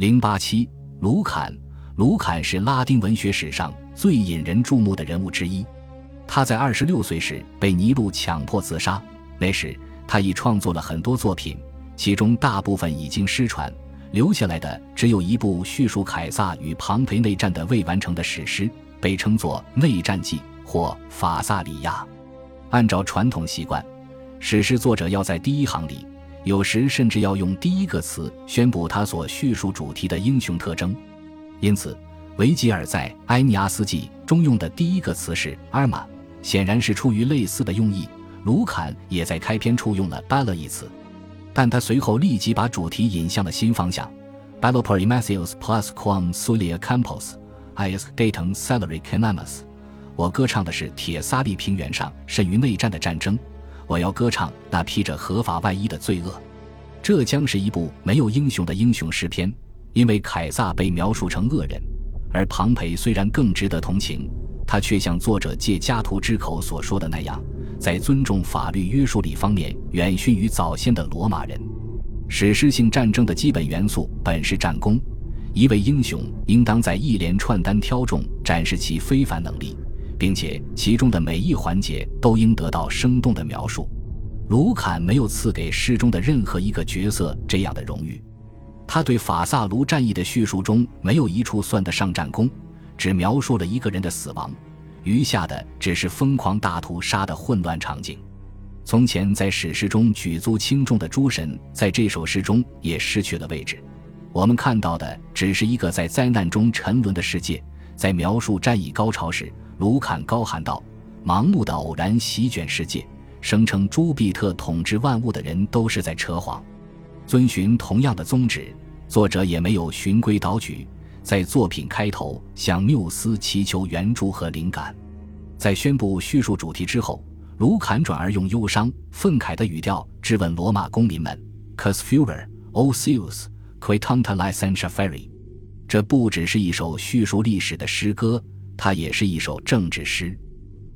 零八七，卢坎。卢坎是拉丁文学史上最引人注目的人物之一。他在二十六岁时被尼禄强迫自杀。那时他已创作了很多作品，其中大部分已经失传，留下来的只有一部叙述凯撒与庞培内战的未完成的史诗，被称作《内战记》或《法萨里亚》。按照传统习惯，史诗作者要在第一行里，有时甚至要用第一个词宣布他所叙述主题的英雄特征。因此，维吉尔在《埃尼阿斯纪》中用的第一个词是“阿尔玛”，显然是出于类似的用意。卢坎也在开篇处用了 “bella” 一词，但他随后立即把主题引向了新方向：“Bello per Matthews plus quam Sulia Campos, is datum salary canamus。”我歌唱的是铁萨利平原上甚于内战的战争，我要歌唱那披着合法外衣的罪恶。这将是一部没有英雄的英雄诗篇。因为凯撒被描述成恶人，而庞培虽然更值得同情，他却像作者借加图之口所说的那样，在尊重法律约束力方面远逊于早先的罗马人。史诗性战争的基本元素本是战功，一位英雄应当在一连串单挑中展示其非凡能力，并且其中的每一环节都应得到生动的描述。卢坎没有赐给诗中的任何一个角色这样的荣誉。他对法萨卢战役的叙述中没有一处算得上战功，只描述了一个人的死亡，余下的只是疯狂大屠杀的混乱场景。从前在史诗中举足轻重的诸神，在这首诗中也失去了位置。我们看到的只是一个在灾难中沉沦的世界。在描述战役高潮时，卢坎高喊道：“盲目的偶然席卷世界，声称朱庇特统治万物的人都是在扯谎。”遵循同样的宗旨，作者也没有循规蹈矩，在作品开头向缪斯祈求援助和灵感。在宣布叙述主题之后，卢坎转而用忧伤、愤慨的语调质问罗马公民们：“Cus furor, o Zeus, qui tanta licentia feri。”这不只是一首叙述历史的诗歌，它也是一首政治诗。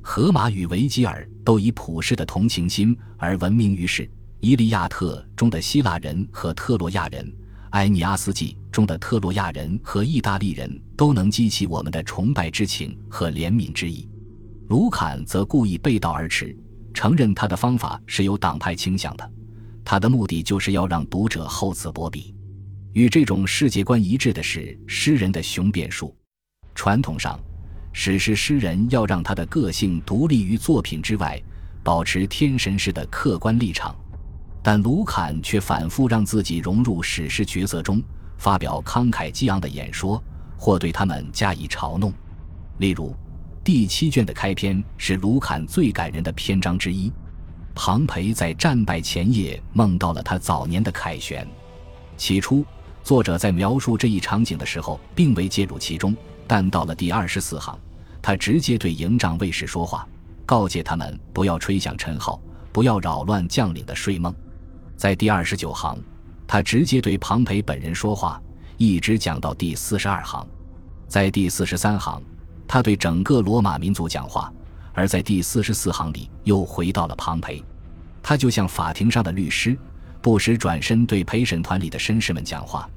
荷马与维吉尔都以普世的同情心而闻名于世。《伊利亚特》中的希腊人和特洛亚人，《埃尼阿斯纪》中的特洛亚人和意大利人都能激起我们的崇拜之情和怜悯之意。卢坎则故意背道而驰，承认他的方法是有党派倾向的，他的目的就是要让读者厚此薄彼。与这种世界观一致的是诗人的雄辩术。传统上，史诗诗人要让他的个性独立于作品之外，保持天神式的客观立场。但卢坎却反复让自己融入史诗角色中，发表慷慨激昂的演说，或对他们加以嘲弄。例如，第七卷的开篇是卢坎最感人的篇章之一。庞培在战败前夜梦到了他早年的凯旋。起初，作者在描述这一场景的时候，并未介入其中。但到了第二十四行，他直接对营帐卫士说话，告诫他们不要吹响陈号，不要扰乱将领的睡梦。在第二十九行，他直接对庞培本人说话，一直讲到第四十二行。在第四十三行，他对整个罗马民族讲话；而在第四十四行里，又回到了庞培。他就像法庭上的律师，不时转身对陪审团里的绅士们讲话，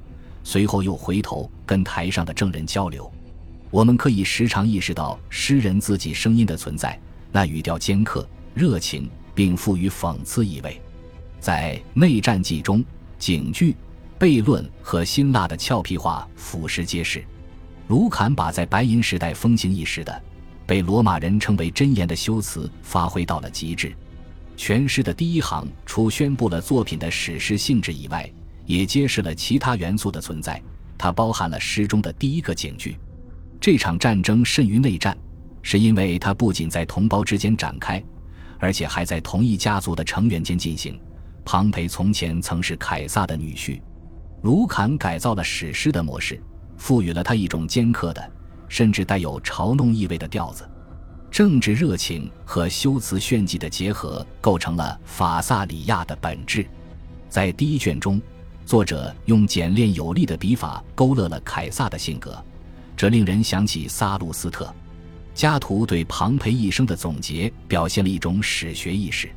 随后又回头跟台上的证人交流。我们可以时常意识到诗人自己声音的存在，那语调尖刻、热情，并富于讽刺意味。在内战记中，警句、悖论和辛辣的俏皮话俯拾皆是。卢坎把在白银时代风行一时的、被罗马人称为箴言的修辞发挥到了极致。全诗的第一行除宣布了作品的史诗性质以外，也揭示了其他元素的存在。它包含了诗中的第一个警句：这场战争甚于内战，是因为它不仅在同胞之间展开，而且还在同一家族的成员间进行。庞培从前曾是凯撒的女婿，卢坎改造了史诗的模式，赋予了他一种尖刻的，甚至带有嘲弄意味的调子。政治热情和修辞炫技的结合，构成了法萨里亚的本质。在第一卷中，作者用简练有力的笔法勾勒了凯撒的性格，这令人想起萨路斯特。加图对庞培一生的总结，表现了一种史学意识。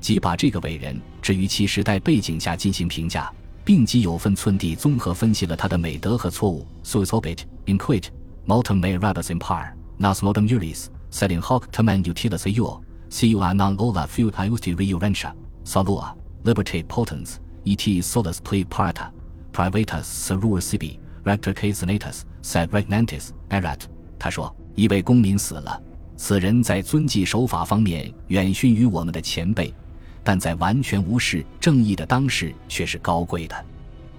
即把这个伟人置于其时代背景下进行评价，并极有分寸地综合分析了他的美德和错误。Suisobit, inquit, multum me rabus impar, nas modum uris, setting hoc tamen utilis eo, cua non ola fut iusti reurentia, salua, libertate potens, et solus pli parta, privatus serur sibi, rector casenatus, sed regnantis, erat。他说，一位公民死了，此人在遵纪守法方面远逊于我们的前辈。但在完全无视正义的当时，却是高贵的。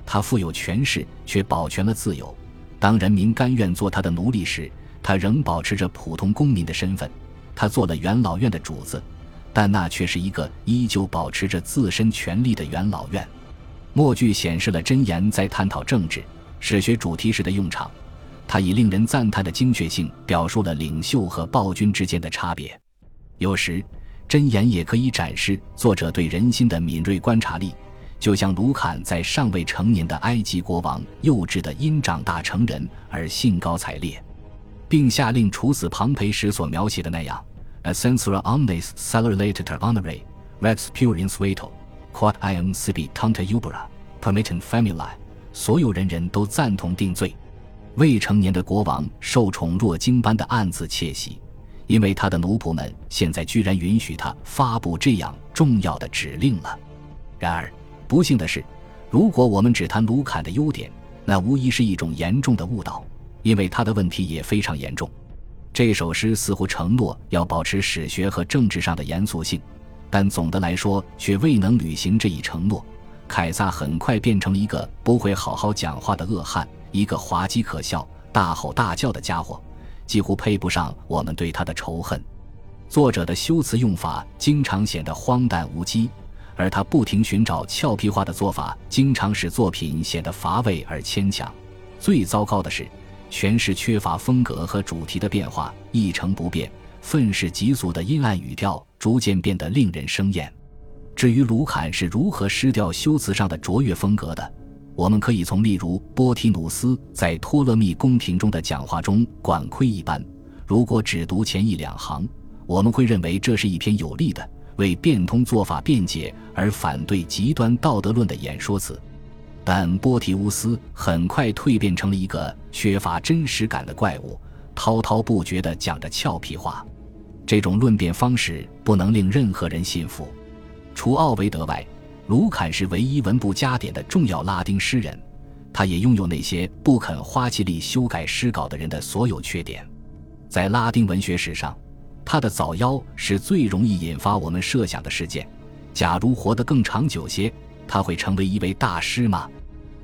他富有权势，却保全了自由。当人民甘愿做他的奴隶时，他仍保持着普通公民的身份。他做了元老院的主子，但那却是一个依旧保持着自身权力的元老院。默剧显示了箴言在探讨政治史学主题时的用场。他以令人赞叹的精确性表述了领袖和暴君之间的差别。有时。箴言也可以展示作者对人心的敏锐观察力，就像卢坎在尚未成年的埃及国王幼稚的因长大成人而兴高采烈，并下令处死庞培时所描写的那样：“A censura omnes celulator honore rex purins veto quod iam sibi tanta ubera permitting famili。”所有人人都赞同定罪，未成年的国王受宠若惊般的暗自窃喜。因为他的奴仆们现在居然允许他发布这样重要的指令了。然而，不幸的是，如果我们只谈卢坎的优点，那无疑是一种严重的误导，因为他的问题也非常严重。这首诗似乎承诺要保持史学和政治上的严肃性，但总的来说却未能履行这一承诺。凯撒很快变成了一个不会好好讲话的恶汉，一个滑稽可笑、大吼大叫的家伙。几乎配不上我们对他的仇恨。作者的修辞用法经常显得荒诞无稽，而他不停寻找俏皮话的做法，经常使作品显得乏味而牵强。最糟糕的是，全是缺乏风格和主题的变化，一成不变，愤世嫉俗的阴暗语调逐渐变得令人生厌。至于卢坎是如何失掉修辞上的卓越风格的？我们可以从例如波提努斯在托勒密宫廷中的讲话中管窥一斑。如果只读前一两行，我们会认为这是一篇有力的为变通做法辩解而反对极端道德论的演说词。但波提乌斯很快蜕变成了一个缺乏真实感的怪物，滔滔不绝地讲着俏皮话。这种论辩方式不能令任何人信服，除奥维德外。卢坎是唯一文部加点的重要拉丁诗人，他也拥有那些不肯花气力修改诗稿的人的所有缺点。在拉丁文学史上，他的早夭是最容易引发我们设想的事件。假如活得更长久些，他会成为一位大师吗？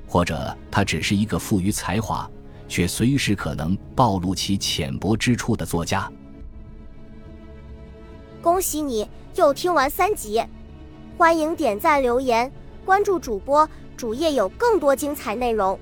或者他只是一个富于才华，却随时可能暴露其浅薄之处的作家？恭喜你又听完三集。欢迎点赞、留言、关注主播，主页有更多精彩内容。